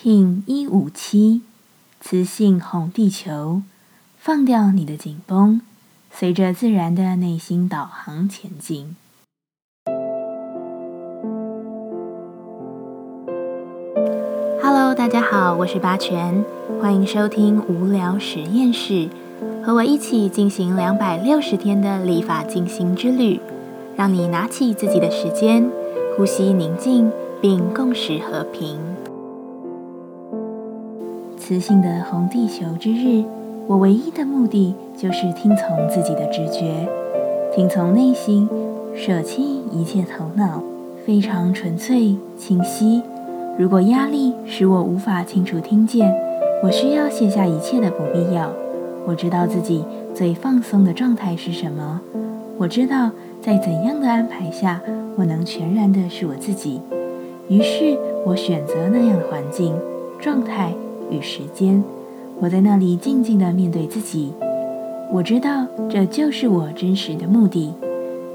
King 一五七，磁性红地球，放掉你的紧绷，随着自然的内心导航前进。Hello，大家好，我是八全，欢迎收听无聊实验室，和我一起进行两百六十天的立法进行之旅，让你拿起自己的时间，呼吸宁静，并共识和平。磁性的红地球之日，我唯一的目的就是听从自己的直觉，听从内心，舍弃一切头脑，非常纯粹清晰。如果压力使我无法清楚听见，我需要卸下一切的不必要。我知道自己最放松的状态是什么，我知道在怎样的安排下，我能全然的是我自己。于是我选择那样的环境状态。与时间，我在那里静静地面对自己。我知道这就是我真实的目的。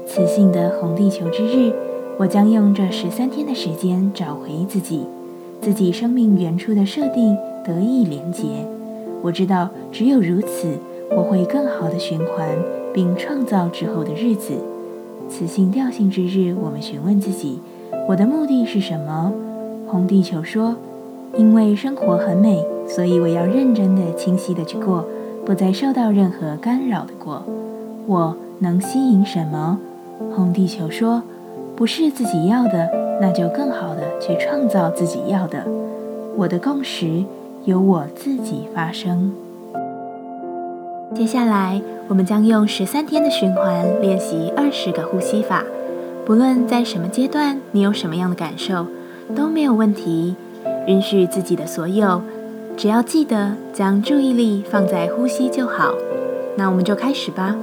磁性的红地球之日，我将用这十三天的时间找回自己，自己生命原初的设定得以连结。我知道只有如此，我会更好的循环并创造之后的日子。磁性调性之日，我们询问自己：我的目的是什么？红地球说。因为生活很美，所以我要认真的、清晰的去过，不再受到任何干扰的过。我能吸引什么？红地球说：“不是自己要的，那就更好的去创造自己要的。”我的共识由我自己发生。接下来，我们将用十三天的循环练习二十个呼吸法。不论在什么阶段，你有什么样的感受，都没有问题。允许自己的所有，只要记得将注意力放在呼吸就好。那我们就开始吧。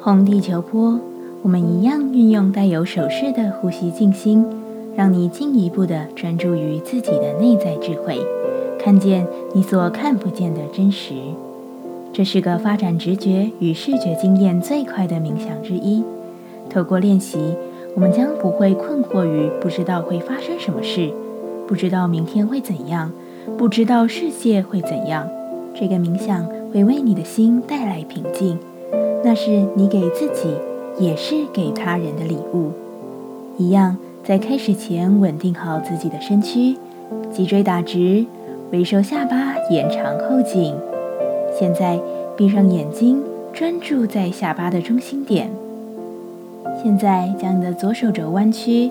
红地球波，我们一样运用带有手势的呼吸静心，让你进一步的专注于自己的内在智慧，看见你所看不见的真实。这是个发展直觉与视觉经验最快的冥想之一。透过练习，我们将不会困惑于不知道会发生什么事。不知道明天会怎样，不知道世界会怎样。这个冥想会为你的心带来平静，那是你给自己，也是给他人的礼物。一样，在开始前稳定好自己的身躯，脊椎打直，微收下巴，延长后颈。现在闭上眼睛，专注在下巴的中心点。现在将你的左手肘弯曲。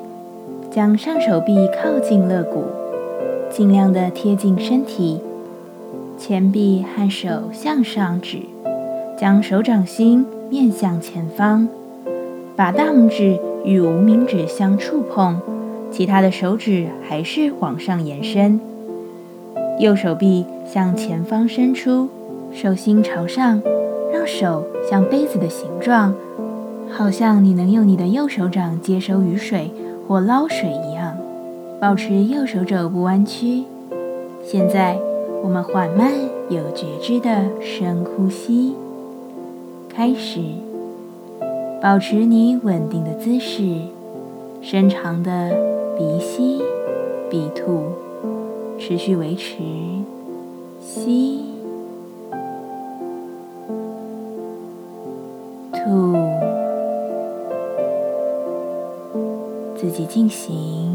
将上手臂靠近肋骨，尽量的贴近身体，前臂和手向上指，将手掌心面向前方，把大拇指与无名指相触碰，其他的手指还是往上延伸。右手臂向前方伸出，手心朝上，让手像杯子的形状，好像你能用你的右手掌接收雨水。或捞水一样，保持右手肘不弯曲。现在，我们缓慢有觉知的深呼吸，开始。保持你稳定的姿势，深长的鼻吸、鼻吐，持续维持。吸、吐。己进行。